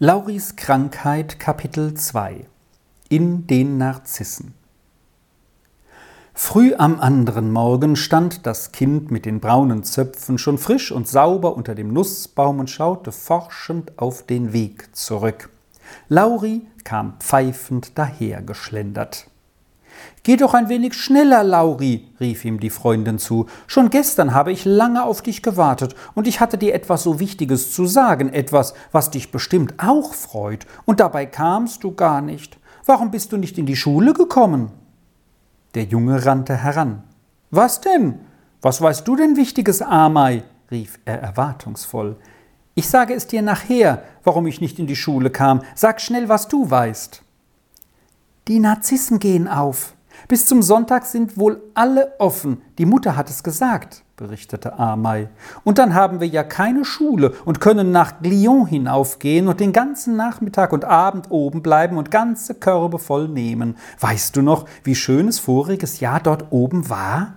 Lauris Krankheit Kapitel 2 In den Narzissen Früh am anderen Morgen stand das Kind mit den braunen Zöpfen schon frisch und sauber unter dem Nussbaum und schaute forschend auf den Weg zurück. Lauri kam pfeifend dahergeschlendert. Geh doch ein wenig schneller, Lauri, rief ihm die Freundin zu. Schon gestern habe ich lange auf dich gewartet, und ich hatte dir etwas so Wichtiges zu sagen, etwas, was dich bestimmt auch freut, und dabei kamst du gar nicht. Warum bist du nicht in die Schule gekommen? Der Junge rannte heran. Was denn? Was weißt du denn Wichtiges, Amei? rief er erwartungsvoll. Ich sage es dir nachher, warum ich nicht in die Schule kam. Sag schnell, was du weißt. Die Narzissen gehen auf. Bis zum Sonntag sind wohl alle offen. Die Mutter hat es gesagt, berichtete Amei. Und dann haben wir ja keine Schule und können nach Glion hinaufgehen und den ganzen Nachmittag und Abend oben bleiben und ganze Körbe voll nehmen. Weißt du noch, wie schön es voriges Jahr dort oben war?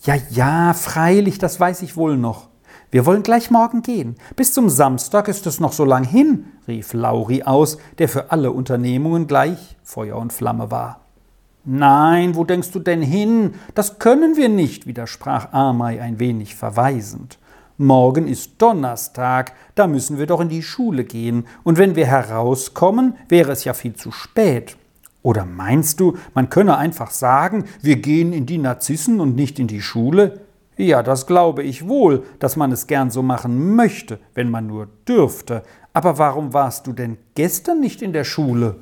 Ja, ja, freilich, das weiß ich wohl noch. Wir wollen gleich morgen gehen. Bis zum Samstag ist es noch so lang hin, rief Lauri aus, der für alle Unternehmungen gleich Feuer und Flamme war. Nein, wo denkst du denn hin? Das können wir nicht, widersprach Amei ein wenig verweisend. Morgen ist Donnerstag, da müssen wir doch in die Schule gehen, und wenn wir herauskommen, wäre es ja viel zu spät. Oder meinst du, man könne einfach sagen, wir gehen in die Narzissen und nicht in die Schule? Ja, das glaube ich wohl, dass man es gern so machen möchte, wenn man nur dürfte. Aber warum warst du denn gestern nicht in der Schule?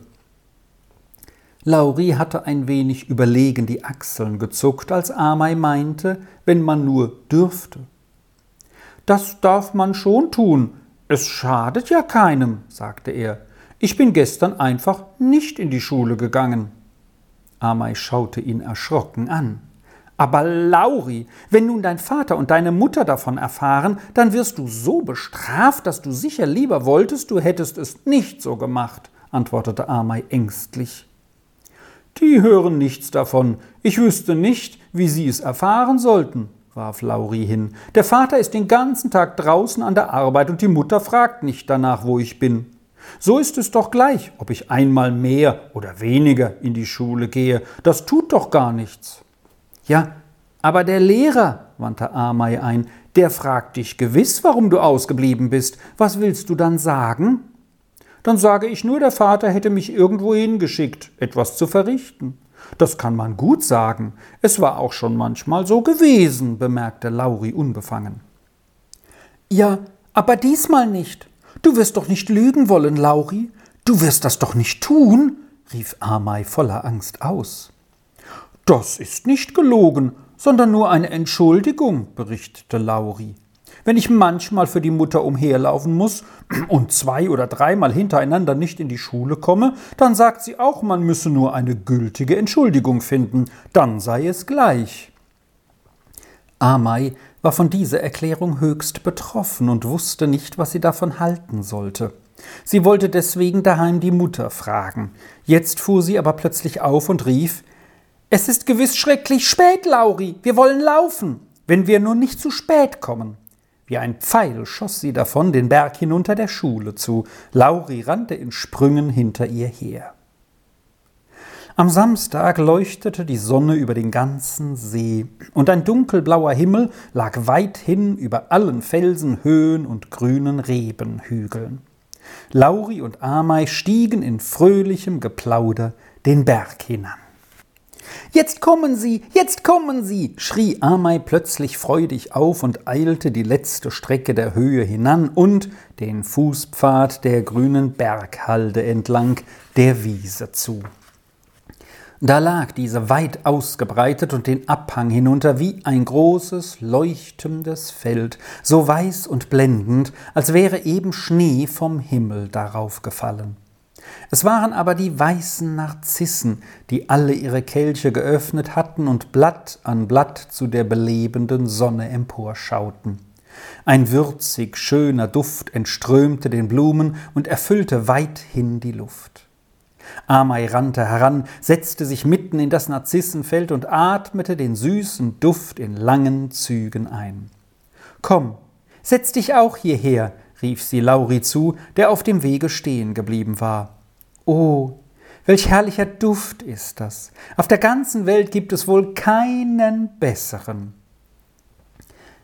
Lauri hatte ein wenig überlegen die Achseln gezuckt, als Amei meinte, wenn man nur dürfte. Das darf man schon tun. Es schadet ja keinem, sagte er. Ich bin gestern einfach nicht in die Schule gegangen. Amei schaute ihn erschrocken an. Aber Lauri, wenn nun dein Vater und deine Mutter davon erfahren, dann wirst du so bestraft, dass du sicher lieber wolltest, du hättest es nicht so gemacht, antwortete Amei ängstlich. Die hören nichts davon. Ich wüsste nicht, wie sie es erfahren sollten, warf Lauri hin. Der Vater ist den ganzen Tag draußen an der Arbeit und die Mutter fragt nicht danach, wo ich bin. So ist es doch gleich, ob ich einmal mehr oder weniger in die Schule gehe. Das tut doch gar nichts. Ja, aber der Lehrer, wandte Amei ein, der fragt dich gewiss, warum du ausgeblieben bist. Was willst du dann sagen? Dann sage ich nur, der Vater hätte mich irgendwo hingeschickt, etwas zu verrichten. Das kann man gut sagen. Es war auch schon manchmal so gewesen, bemerkte Lauri unbefangen. Ja, aber diesmal nicht. Du wirst doch nicht lügen wollen, Lauri. Du wirst das doch nicht tun, rief Amei voller Angst aus. Das ist nicht gelogen, sondern nur eine Entschuldigung, berichtete Lauri. Wenn ich manchmal für die Mutter umherlaufen muss und zwei oder dreimal hintereinander nicht in die Schule komme, dann sagt sie auch, man müsse nur eine gültige Entschuldigung finden, dann sei es gleich. Amei war von dieser Erklärung höchst betroffen und wusste nicht, was sie davon halten sollte. Sie wollte deswegen daheim die Mutter fragen. Jetzt fuhr sie aber plötzlich auf und rief es ist gewiss schrecklich spät, Lauri. Wir wollen laufen, wenn wir nur nicht zu spät kommen. Wie ein Pfeil schoss sie davon den Berg hinunter der Schule zu. Lauri rannte in Sprüngen hinter ihr her. Am Samstag leuchtete die Sonne über den ganzen See, und ein dunkelblauer Himmel lag weithin über allen Felsen, Höhen und grünen Rebenhügeln. Lauri und Amei stiegen in fröhlichem Geplauder den Berg hinan. Jetzt kommen Sie, jetzt kommen Sie, schrie Amei plötzlich freudig auf und eilte die letzte Strecke der Höhe hinan und den Fußpfad der grünen Berghalde entlang der Wiese zu. Da lag diese weit ausgebreitet und den Abhang hinunter wie ein großes, leuchtendes Feld, so weiß und blendend, als wäre eben Schnee vom Himmel darauf gefallen. Es waren aber die weißen Narzissen, die alle ihre Kelche geöffnet hatten und Blatt an Blatt zu der belebenden Sonne emporschauten. Ein würzig schöner Duft entströmte den Blumen und erfüllte weithin die Luft. Amei rannte heran, setzte sich mitten in das Narzissenfeld und atmete den süßen Duft in langen Zügen ein. Komm, setz dich auch hierher, rief sie Lauri zu, der auf dem Wege stehen geblieben war. Oh, welch herrlicher Duft ist das. Auf der ganzen Welt gibt es wohl keinen besseren.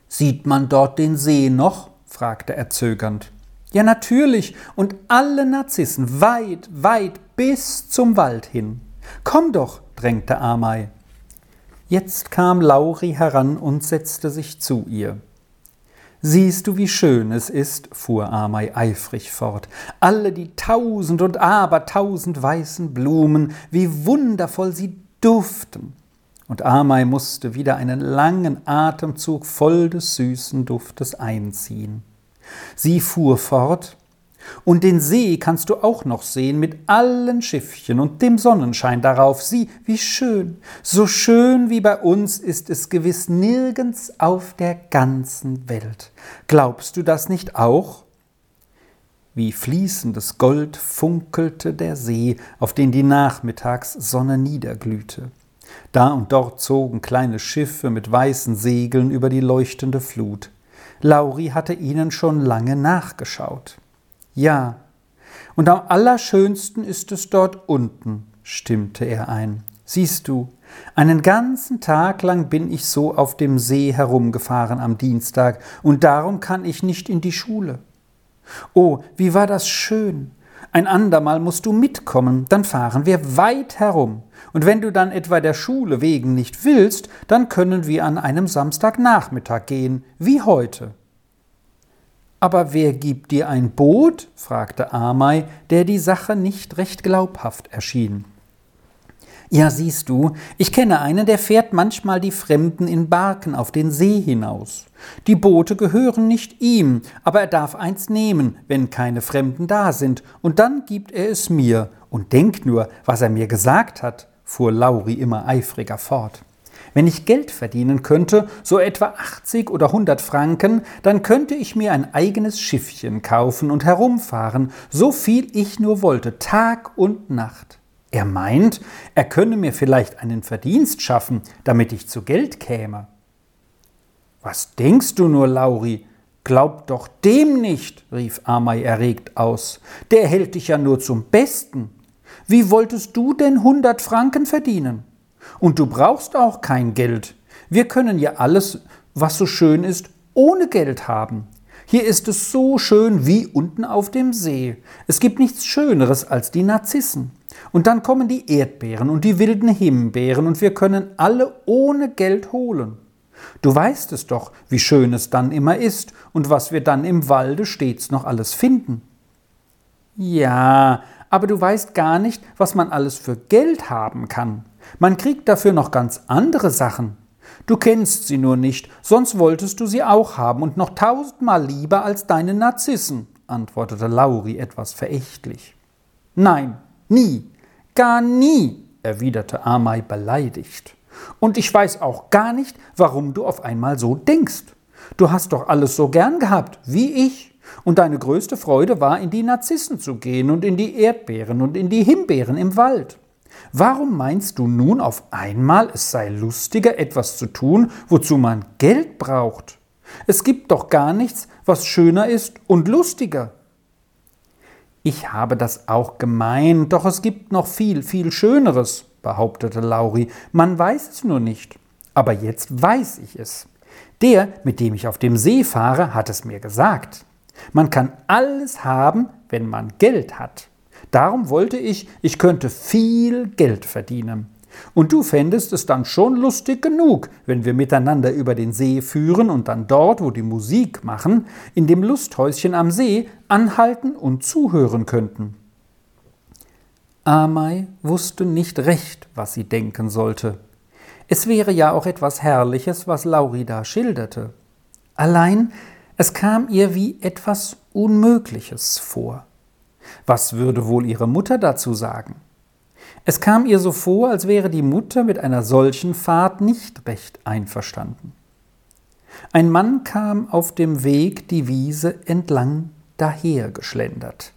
Sieht man dort den See noch? fragte er zögernd. Ja, natürlich, und alle Narzissen, weit, weit bis zum Wald hin. Komm doch, drängte Amei. Jetzt kam Lauri heran und setzte sich zu ihr. Siehst du, wie schön es ist, fuhr Amei eifrig fort, alle die tausend und abertausend weißen Blumen, wie wundervoll sie duften. Und Amei musste wieder einen langen Atemzug voll des süßen Duftes einziehen. Sie fuhr fort, und den See kannst du auch noch sehen mit allen Schiffchen und dem Sonnenschein darauf. Sieh, wie schön. So schön wie bei uns ist es gewiss nirgends auf der ganzen Welt. Glaubst du das nicht auch? Wie fließendes Gold funkelte der See, auf den die Nachmittagssonne niederglühte. Da und dort zogen kleine Schiffe mit weißen Segeln über die leuchtende Flut. Lauri hatte ihnen schon lange nachgeschaut. Ja, und am allerschönsten ist es dort unten, stimmte er ein. Siehst du, einen ganzen Tag lang bin ich so auf dem See herumgefahren am Dienstag, und darum kann ich nicht in die Schule. Oh, wie war das schön. Ein andermal musst du mitkommen, dann fahren wir weit herum. Und wenn du dann etwa der Schule wegen nicht willst, dann können wir an einem Samstagnachmittag gehen, wie heute. Aber wer gibt dir ein Boot? fragte Amei, der die Sache nicht recht glaubhaft erschien. Ja, siehst du, ich kenne einen, der fährt manchmal die Fremden in Barken auf den See hinaus. Die Boote gehören nicht ihm, aber er darf eins nehmen, wenn keine Fremden da sind, und dann gibt er es mir. Und denk nur, was er mir gesagt hat, fuhr Lauri immer eifriger fort. Wenn ich Geld verdienen könnte, so etwa 80 oder 100 Franken, dann könnte ich mir ein eigenes Schiffchen kaufen und herumfahren, so viel ich nur wollte, Tag und Nacht. Er meint, er könne mir vielleicht einen Verdienst schaffen, damit ich zu Geld käme. Was denkst du nur, Lauri? Glaub doch dem nicht, rief Amei erregt aus. Der hält dich ja nur zum Besten. Wie wolltest du denn hundert Franken verdienen? Und du brauchst auch kein Geld. Wir können ja alles, was so schön ist, ohne Geld haben. Hier ist es so schön wie unten auf dem See. Es gibt nichts Schöneres als die Narzissen. Und dann kommen die Erdbeeren und die wilden Himbeeren und wir können alle ohne Geld holen. Du weißt es doch, wie schön es dann immer ist und was wir dann im Walde stets noch alles finden. Ja, aber du weißt gar nicht, was man alles für Geld haben kann. Man kriegt dafür noch ganz andere Sachen. Du kennst sie nur nicht, sonst wolltest du sie auch haben und noch tausendmal lieber als deine Narzissen, antwortete Lauri etwas verächtlich. Nein, nie, Gar nie, erwiderte Amei beleidigt. Und ich weiß auch gar nicht, warum du auf einmal so denkst. Du hast doch alles so gern gehabt, wie ich. Und deine größte Freude war, in die Narzissen zu gehen und in die Erdbeeren und in die Himbeeren im Wald. Warum meinst du nun auf einmal, es sei lustiger, etwas zu tun, wozu man Geld braucht? Es gibt doch gar nichts, was schöner ist und lustiger. Ich habe das auch gemeint, doch es gibt noch viel, viel Schöneres, behauptete Lauri. Man weiß es nur nicht. Aber jetzt weiß ich es. Der, mit dem ich auf dem See fahre, hat es mir gesagt. Man kann alles haben, wenn man Geld hat. Darum wollte ich, ich könnte viel Geld verdienen. Und du fändest es dann schon lustig genug, wenn wir miteinander über den See führen und dann dort, wo die Musik machen, in dem Lusthäuschen am See anhalten und zuhören könnten. Amei wusste nicht recht, was sie denken sollte. Es wäre ja auch etwas Herrliches, was Lauri da schilderte. Allein es kam ihr wie etwas Unmögliches vor. Was würde wohl ihre Mutter dazu sagen? Es kam ihr so vor, als wäre die Mutter mit einer solchen Fahrt nicht recht einverstanden. Ein Mann kam auf dem Weg die Wiese entlang dahergeschlendert.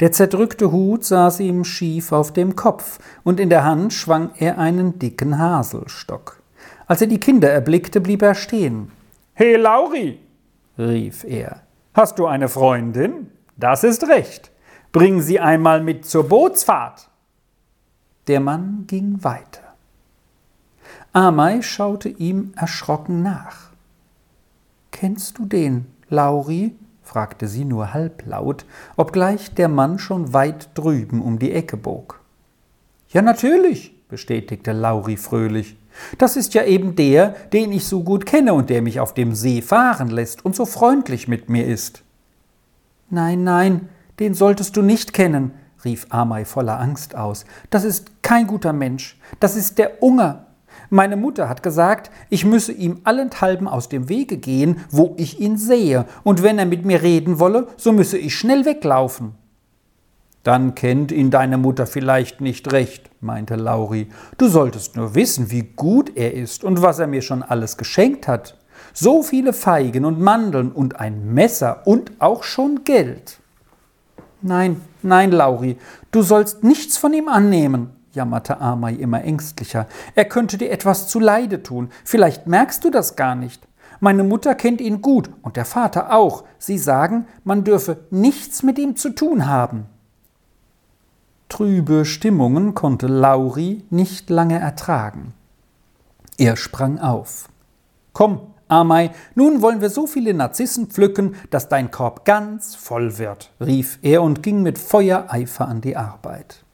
Der zerdrückte Hut saß ihm schief auf dem Kopf, und in der Hand schwang er einen dicken Haselstock. Als er die Kinder erblickte, blieb er stehen. He, Lauri! rief er. Hast du eine Freundin? Das ist recht. Bring sie einmal mit zur Bootsfahrt. Der Mann ging weiter. Amei schaute ihm erschrocken nach. Kennst du den, Lauri? fragte sie nur halblaut, obgleich der Mann schon weit drüben um die Ecke bog. Ja, natürlich, bestätigte Lauri fröhlich. Das ist ja eben der, den ich so gut kenne und der mich auf dem See fahren lässt und so freundlich mit mir ist. Nein, nein, den solltest du nicht kennen, rief Amei voller Angst aus. Das ist kein guter Mensch. Das ist der Unger. Meine Mutter hat gesagt, ich müsse ihm allenthalben aus dem Wege gehen, wo ich ihn sehe, und wenn er mit mir reden wolle, so müsse ich schnell weglaufen. Dann kennt ihn deine Mutter vielleicht nicht recht, meinte Lauri. Du solltest nur wissen, wie gut er ist und was er mir schon alles geschenkt hat. So viele Feigen und Mandeln und ein Messer und auch schon Geld. Nein, nein, Lauri, du sollst nichts von ihm annehmen, jammerte Amai immer ängstlicher. Er könnte dir etwas zuleide tun. Vielleicht merkst du das gar nicht. Meine Mutter kennt ihn gut und der Vater auch. Sie sagen, man dürfe nichts mit ihm zu tun haben. Trübe Stimmungen konnte Lauri nicht lange ertragen. Er sprang auf. Komm, Amei, nun wollen wir so viele Narzissen pflücken, dass dein Korb ganz voll wird, rief er und ging mit Feuereifer an die Arbeit.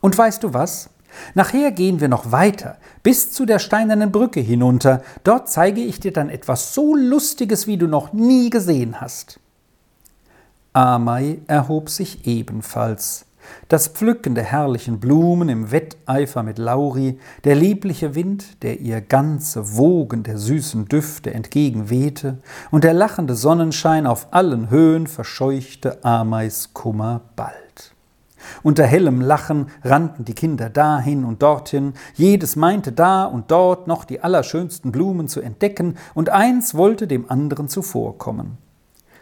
Und weißt du was? Nachher gehen wir noch weiter, bis zu der steinernen Brücke hinunter. Dort zeige ich dir dann etwas so Lustiges, wie du noch nie gesehen hast. Amei erhob sich ebenfalls. Das Pflücken der herrlichen Blumen im Wetteifer mit Lauri, der liebliche Wind, der ihr ganze Wogen der süßen Düfte entgegenwehte, und der lachende Sonnenschein auf allen Höhen verscheuchte Ameis Kummer bald. Unter hellem Lachen rannten die Kinder dahin und dorthin, jedes meinte da und dort noch die allerschönsten Blumen zu entdecken, und eins wollte dem anderen zuvorkommen.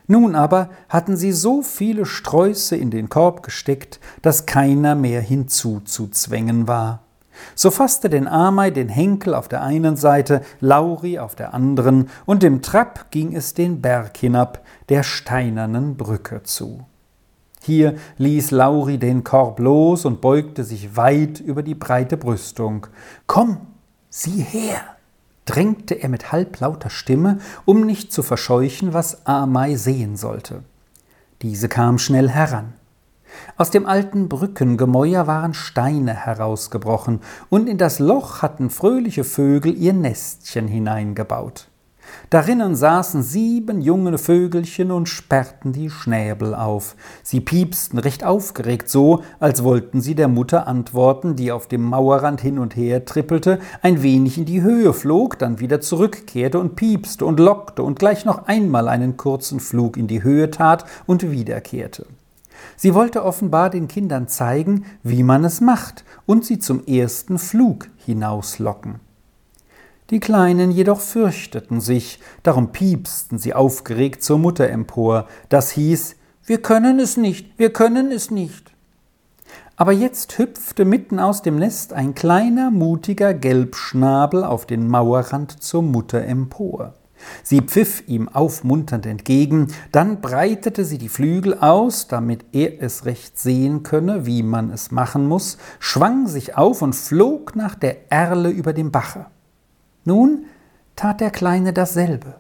Nun aber hatten sie so viele Sträuße in den Korb gesteckt, dass keiner mehr hinzuzuzwängen war. So fasste den Amei den Henkel auf der einen Seite, Lauri auf der anderen, und im Trapp ging es den Berg hinab, der steinernen Brücke zu. Hier ließ Lauri den Korb los und beugte sich weit über die breite Brüstung. Komm, sieh her! Drängte er mit halblauter Stimme, um nicht zu verscheuchen, was Amai sehen sollte. Diese kam schnell heran. Aus dem alten Brückengemäuer waren Steine herausgebrochen, und in das Loch hatten fröhliche Vögel ihr Nestchen hineingebaut. Darinnen saßen sieben junge Vögelchen und sperrten die Schnäbel auf. Sie piepsten recht aufgeregt so, als wollten sie der Mutter antworten, die auf dem Mauerrand hin und her trippelte, ein wenig in die Höhe flog, dann wieder zurückkehrte und piepste und lockte und gleich noch einmal einen kurzen Flug in die Höhe tat und wiederkehrte. Sie wollte offenbar den Kindern zeigen, wie man es macht, und sie zum ersten Flug hinauslocken. Die Kleinen jedoch fürchteten sich, darum piepsten sie aufgeregt zur Mutter empor. Das hieß, wir können es nicht, wir können es nicht. Aber jetzt hüpfte mitten aus dem Nest ein kleiner, mutiger Gelbschnabel auf den Mauerrand zur Mutter empor. Sie pfiff ihm aufmunternd entgegen, dann breitete sie die Flügel aus, damit er es recht sehen könne, wie man es machen muss, schwang sich auf und flog nach der Erle über dem Bache. Nun tat der Kleine dasselbe.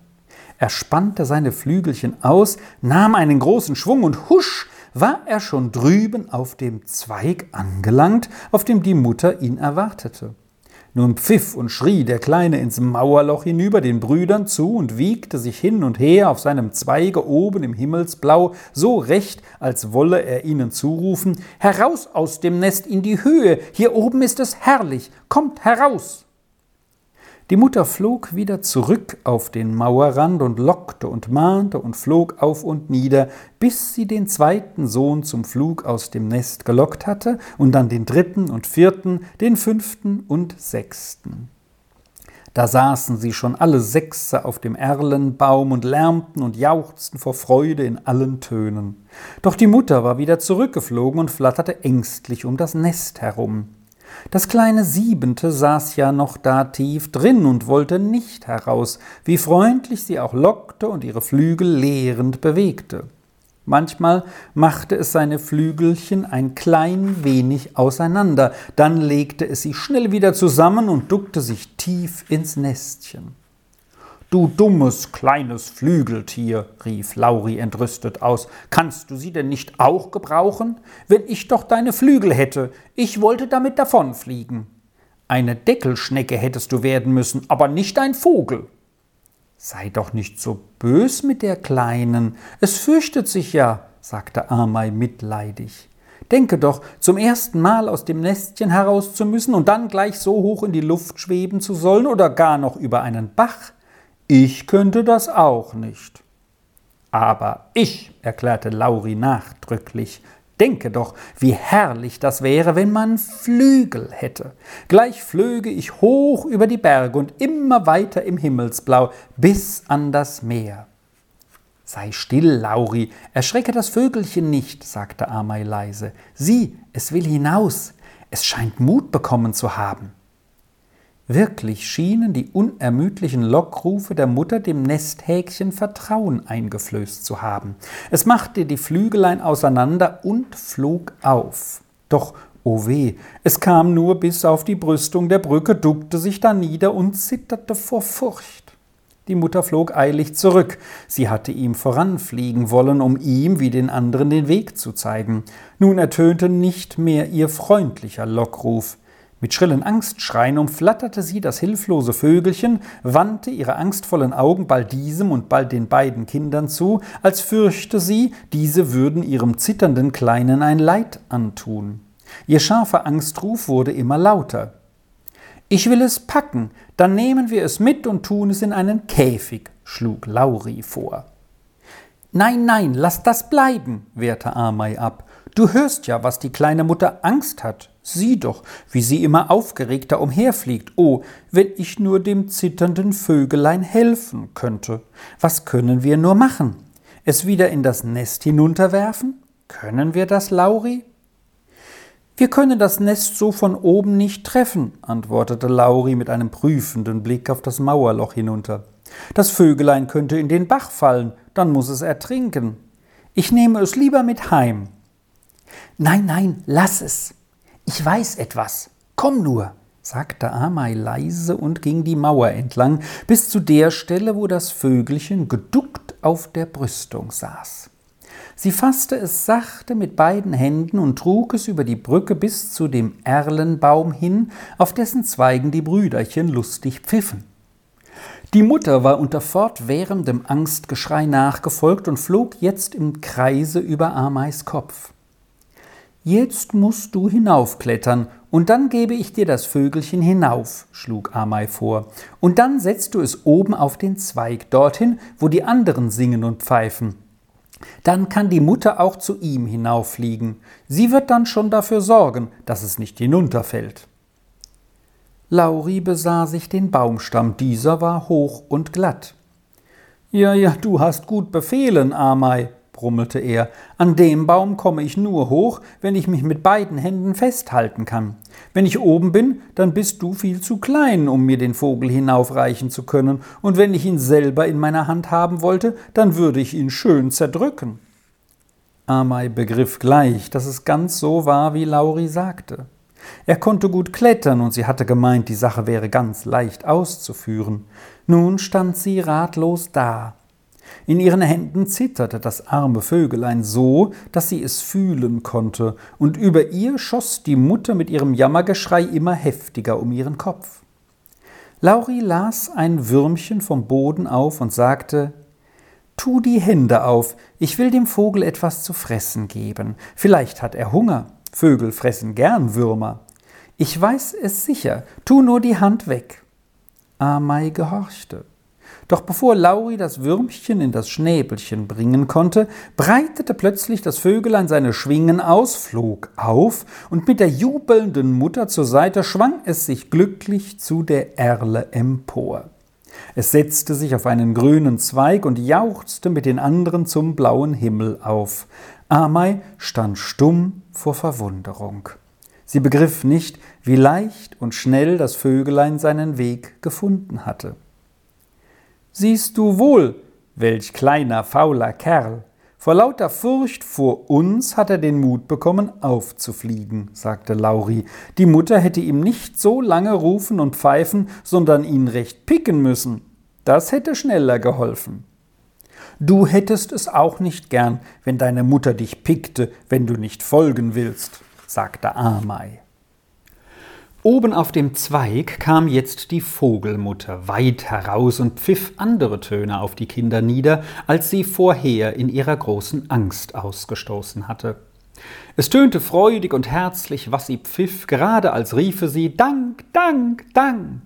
Er spannte seine Flügelchen aus, nahm einen großen Schwung und husch war er schon drüben auf dem Zweig angelangt, auf dem die Mutter ihn erwartete. Nun pfiff und schrie der Kleine ins Mauerloch hinüber den Brüdern zu und wiegte sich hin und her auf seinem Zweige oben im Himmelsblau, so recht, als wolle er ihnen zurufen Heraus aus dem Nest in die Höhe, hier oben ist es herrlich, kommt heraus. Die Mutter flog wieder zurück auf den Mauerrand und lockte und mahnte und flog auf und nieder, bis sie den zweiten Sohn zum Flug aus dem Nest gelockt hatte und dann den dritten und vierten, den fünften und sechsten. Da saßen sie schon alle Sechse auf dem Erlenbaum und lärmten und jauchzten vor Freude in allen Tönen. Doch die Mutter war wieder zurückgeflogen und flatterte ängstlich um das Nest herum. Das kleine Siebente saß ja noch da tief drin und wollte nicht heraus, wie freundlich sie auch lockte und ihre Flügel lehrend bewegte. Manchmal machte es seine Flügelchen ein klein wenig auseinander, dann legte es sie schnell wieder zusammen und duckte sich tief ins Nestchen. Du dummes kleines Flügeltier, rief Lauri entrüstet aus, kannst du sie denn nicht auch gebrauchen? Wenn ich doch deine Flügel hätte, ich wollte damit davonfliegen. Eine Deckelschnecke hättest du werden müssen, aber nicht ein Vogel. Sei doch nicht so bös mit der Kleinen, es fürchtet sich ja, sagte Amei mitleidig. Denke doch, zum ersten Mal aus dem Nestchen heraus zu müssen und dann gleich so hoch in die Luft schweben zu sollen oder gar noch über einen Bach. Ich könnte das auch nicht. Aber ich, erklärte Lauri nachdrücklich, denke doch, wie herrlich das wäre, wenn man Flügel hätte. Gleich flöge ich hoch über die Berge und immer weiter im Himmelsblau bis an das Meer. Sei still, Lauri, erschrecke das Vögelchen nicht, sagte Amei leise. Sieh, es will hinaus. Es scheint Mut bekommen zu haben. Wirklich schienen die unermüdlichen Lockrufe der Mutter dem Nesthäkchen Vertrauen eingeflößt zu haben. Es machte die Flügelein auseinander und flog auf. Doch, o oh weh, es kam nur bis auf die Brüstung der Brücke, duckte sich da nieder und zitterte vor Furcht. Die Mutter flog eilig zurück. Sie hatte ihm voranfliegen wollen, um ihm wie den anderen den Weg zu zeigen. Nun ertönte nicht mehr ihr freundlicher Lockruf. Mit schrillen Angstschreien umflatterte sie das hilflose Vögelchen, wandte ihre angstvollen Augen bald diesem und bald den beiden Kindern zu, als fürchte sie, diese würden ihrem zitternden Kleinen ein Leid antun. Ihr scharfer Angstruf wurde immer lauter. Ich will es packen, dann nehmen wir es mit und tun es in einen Käfig, schlug Lauri vor. Nein, nein, lass das bleiben, wehrte Amei ab. Du hörst ja, was die kleine Mutter Angst hat. Sieh doch, wie sie immer aufgeregter umherfliegt. Oh, wenn ich nur dem zitternden Vögelein helfen könnte. Was können wir nur machen? Es wieder in das Nest hinunterwerfen? Können wir das, Lauri? Wir können das Nest so von oben nicht treffen, antwortete Lauri mit einem prüfenden Blick auf das Mauerloch hinunter. Das Vögelein könnte in den Bach fallen, dann muss es ertrinken. Ich nehme es lieber mit heim. Nein, nein, lass es. Ich weiß etwas. Komm nur, sagte Amei leise und ging die Mauer entlang, bis zu der Stelle, wo das Vögelchen geduckt auf der Brüstung saß. Sie fasste es sachte mit beiden Händen und trug es über die Brücke bis zu dem Erlenbaum hin, auf dessen Zweigen die Brüderchen lustig pfiffen. Die Mutter war unter fortwährendem Angstgeschrei nachgefolgt und flog jetzt im Kreise über Ameis Kopf. Jetzt musst du hinaufklettern, und dann gebe ich dir das Vögelchen hinauf, schlug Amei vor, und dann setzt du es oben auf den Zweig, dorthin, wo die anderen singen und pfeifen. Dann kann die Mutter auch zu ihm hinauffliegen. Sie wird dann schon dafür sorgen, dass es nicht hinunterfällt. Lauri besah sich den Baumstamm, dieser war hoch und glatt. Ja, ja, du hast gut befehlen, Amei, brummelte er, an dem Baum komme ich nur hoch, wenn ich mich mit beiden Händen festhalten kann. Wenn ich oben bin, dann bist du viel zu klein, um mir den Vogel hinaufreichen zu können, und wenn ich ihn selber in meiner Hand haben wollte, dann würde ich ihn schön zerdrücken. Amei begriff gleich, dass es ganz so war, wie Lauri sagte. Er konnte gut klettern, und sie hatte gemeint, die Sache wäre ganz leicht auszuführen. Nun stand sie ratlos da, in ihren Händen zitterte das arme Vögelein so, dass sie es fühlen konnte, und über ihr schoss die Mutter mit ihrem Jammergeschrei immer heftiger um ihren Kopf. Lauri las ein Würmchen vom Boden auf und sagte Tu die Hände auf, ich will dem Vogel etwas zu fressen geben. Vielleicht hat er Hunger. Vögel fressen gern Würmer. Ich weiß es sicher, tu nur die Hand weg. Amei gehorchte. Doch bevor Lauri das Würmchen in das Schnäbelchen bringen konnte, breitete plötzlich das Vögelein seine Schwingen aus, flog auf, und mit der jubelnden Mutter zur Seite schwang es sich glücklich zu der Erle empor. Es setzte sich auf einen grünen Zweig und jauchzte mit den anderen zum blauen Himmel auf. Amei stand stumm vor Verwunderung. Sie begriff nicht, wie leicht und schnell das Vögelein seinen Weg gefunden hatte. Siehst du wohl, welch kleiner fauler Kerl. Vor lauter Furcht vor uns hat er den Mut bekommen, aufzufliegen, sagte Lauri. Die Mutter hätte ihm nicht so lange rufen und pfeifen, sondern ihn recht picken müssen. Das hätte schneller geholfen. Du hättest es auch nicht gern, wenn deine Mutter dich pickte, wenn du nicht folgen willst, sagte Amei. Oben auf dem Zweig kam jetzt die Vogelmutter weit heraus und pfiff andere Töne auf die Kinder nieder, als sie vorher in ihrer großen Angst ausgestoßen hatte. Es tönte freudig und herzlich, was sie pfiff, gerade als riefe sie Dank, Dank, Dank.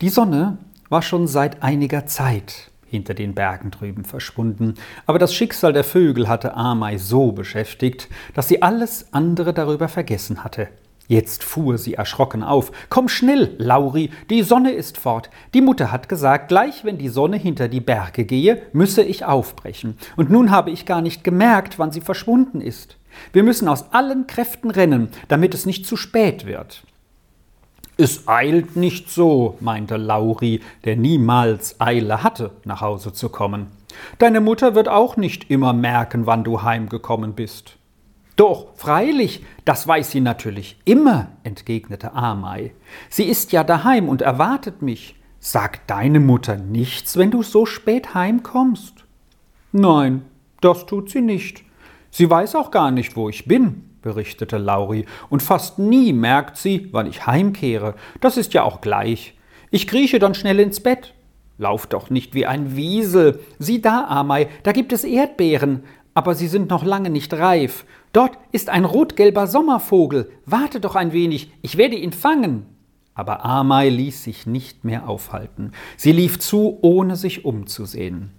Die Sonne war schon seit einiger Zeit hinter den Bergen drüben verschwunden, aber das Schicksal der Vögel hatte Amei so beschäftigt, dass sie alles andere darüber vergessen hatte. Jetzt fuhr sie erschrocken auf. Komm schnell, Lauri, die Sonne ist fort. Die Mutter hat gesagt, gleich wenn die Sonne hinter die Berge gehe, müsse ich aufbrechen. Und nun habe ich gar nicht gemerkt, wann sie verschwunden ist. Wir müssen aus allen Kräften rennen, damit es nicht zu spät wird. Es eilt nicht so, meinte Lauri, der niemals Eile hatte, nach Hause zu kommen. Deine Mutter wird auch nicht immer merken, wann du heimgekommen bist. Doch, freilich, das weiß sie natürlich immer, entgegnete Amei. Sie ist ja daheim und erwartet mich. Sagt deine Mutter nichts, wenn du so spät heimkommst? Nein, das tut sie nicht. Sie weiß auch gar nicht, wo ich bin, berichtete Lauri, und fast nie merkt sie, wann ich heimkehre. Das ist ja auch gleich. Ich krieche dann schnell ins Bett. Lauf doch nicht wie ein Wiesel. Sieh da, Amei, da gibt es Erdbeeren aber sie sind noch lange nicht reif. Dort ist ein rotgelber Sommervogel. Warte doch ein wenig, ich werde ihn fangen. Aber Amei ließ sich nicht mehr aufhalten. Sie lief zu, ohne sich umzusehen.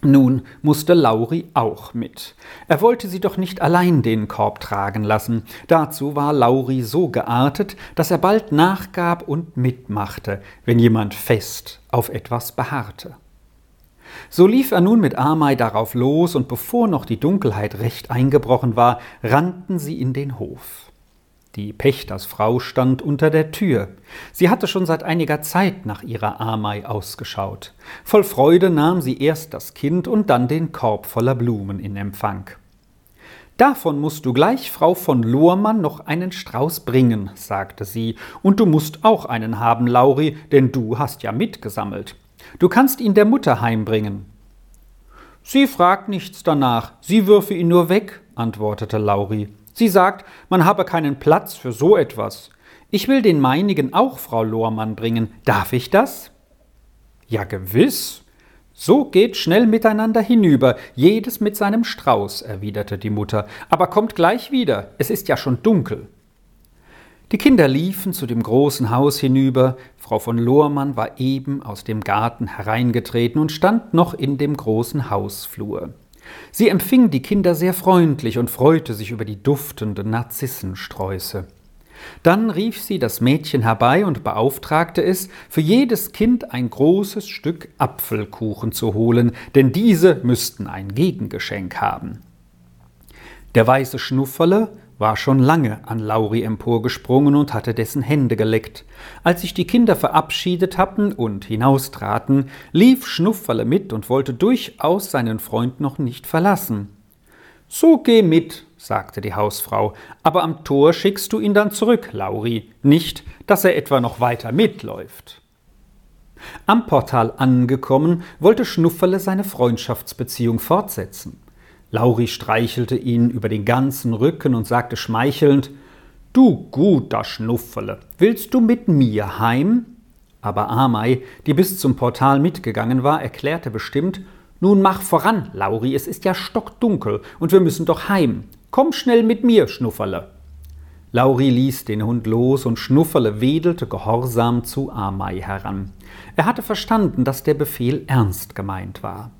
Nun musste Lauri auch mit. Er wollte sie doch nicht allein den Korb tragen lassen. Dazu war Lauri so geartet, dass er bald nachgab und mitmachte, wenn jemand fest auf etwas beharrte. So lief er nun mit Amei darauf los, und bevor noch die Dunkelheit recht eingebrochen war, rannten sie in den Hof. Die Pächtersfrau stand unter der Tür. Sie hatte schon seit einiger Zeit nach ihrer Amei ausgeschaut. Voll Freude nahm sie erst das Kind und dann den Korb voller Blumen in Empfang. Davon musst du gleich Frau von Lohrmann noch einen Strauß bringen, sagte sie, und du musst auch einen haben, Lauri, denn du hast ja mitgesammelt. Du kannst ihn der Mutter heimbringen. Sie fragt nichts danach, sie würfe ihn nur weg, antwortete Lauri. Sie sagt, man habe keinen Platz für so etwas. Ich will den meinigen auch Frau Lohrmann bringen. Darf ich das? Ja, gewiss. So geht schnell miteinander hinüber, jedes mit seinem Strauß, erwiderte die Mutter. Aber kommt gleich wieder, es ist ja schon dunkel. Die Kinder liefen zu dem großen Haus hinüber, Frau von Lohrmann war eben aus dem Garten hereingetreten und stand noch in dem großen Hausflur. Sie empfing die Kinder sehr freundlich und freute sich über die duftenden Narzissensträuße. Dann rief sie das Mädchen herbei und beauftragte es, für jedes Kind ein großes Stück Apfelkuchen zu holen, denn diese müssten ein Gegengeschenk haben. Der weiße Schnufferle war schon lange an Lauri emporgesprungen und hatte dessen Hände geleckt. Als sich die Kinder verabschiedet hatten und hinaustraten, lief Schnufferle mit und wollte durchaus seinen Freund noch nicht verlassen. So geh mit, sagte die Hausfrau, aber am Tor schickst du ihn dann zurück, Lauri, nicht, dass er etwa noch weiter mitläuft. Am Portal angekommen, wollte Schnufferle seine Freundschaftsbeziehung fortsetzen. Lauri streichelte ihn über den ganzen Rücken und sagte schmeichelnd Du guter Schnufferle, willst du mit mir heim? Aber Amei, die bis zum Portal mitgegangen war, erklärte bestimmt Nun mach voran, Lauri, es ist ja stockdunkel und wir müssen doch heim. Komm schnell mit mir, Schnufferle. Lauri ließ den Hund los und Schnufferle wedelte gehorsam zu Amei heran. Er hatte verstanden, dass der Befehl ernst gemeint war.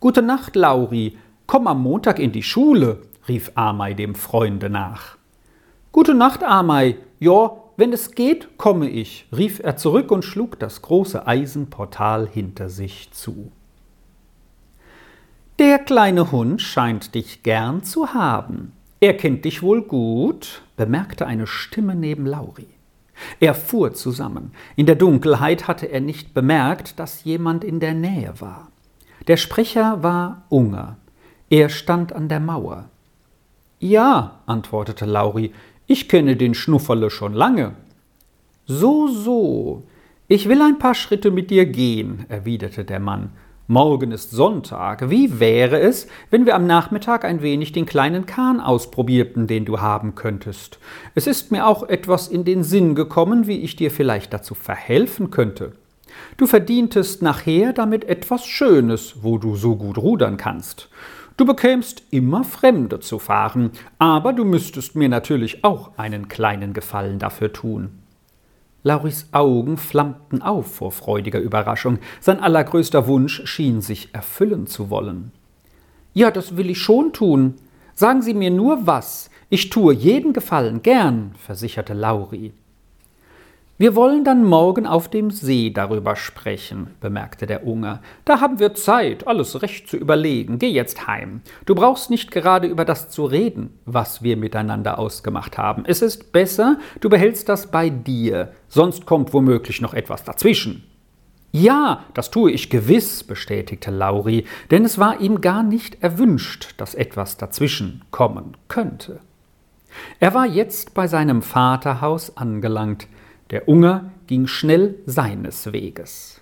Gute Nacht, Lauri, Komm am Montag in die Schule, rief Amei dem Freunde nach. Gute Nacht, Amei. Ja, wenn es geht, komme ich, rief er zurück und schlug das große Eisenportal hinter sich zu. Der kleine Hund scheint dich gern zu haben. Er kennt dich wohl gut, bemerkte eine Stimme neben Lauri. Er fuhr zusammen. In der Dunkelheit hatte er nicht bemerkt, dass jemand in der Nähe war. Der Sprecher war Unger. Er stand an der Mauer. Ja, antwortete Lauri, ich kenne den Schnufferle schon lange. So, so. Ich will ein paar Schritte mit dir gehen, erwiderte der Mann. Morgen ist Sonntag. Wie wäre es, wenn wir am Nachmittag ein wenig den kleinen Kahn ausprobierten, den du haben könntest? Es ist mir auch etwas in den Sinn gekommen, wie ich dir vielleicht dazu verhelfen könnte. Du verdientest nachher damit etwas Schönes, wo du so gut rudern kannst. Du bekämst immer Fremde zu fahren, aber du müsstest mir natürlich auch einen kleinen Gefallen dafür tun. Lauris Augen flammten auf vor freudiger Überraschung. Sein allergrößter Wunsch schien sich erfüllen zu wollen. Ja, das will ich schon tun. Sagen Sie mir nur was. Ich tue jeden Gefallen gern, versicherte Lauri. Wir wollen dann morgen auf dem See darüber sprechen, bemerkte der Unge. Da haben wir Zeit, alles recht zu überlegen. Geh jetzt heim. Du brauchst nicht gerade über das zu reden, was wir miteinander ausgemacht haben. Es ist besser, du behältst das bei dir, sonst kommt womöglich noch etwas dazwischen. Ja, das tue ich gewiss, bestätigte Lauri, denn es war ihm gar nicht erwünscht, dass etwas dazwischen kommen könnte. Er war jetzt bei seinem Vaterhaus angelangt, der Unger ging schnell seines Weges.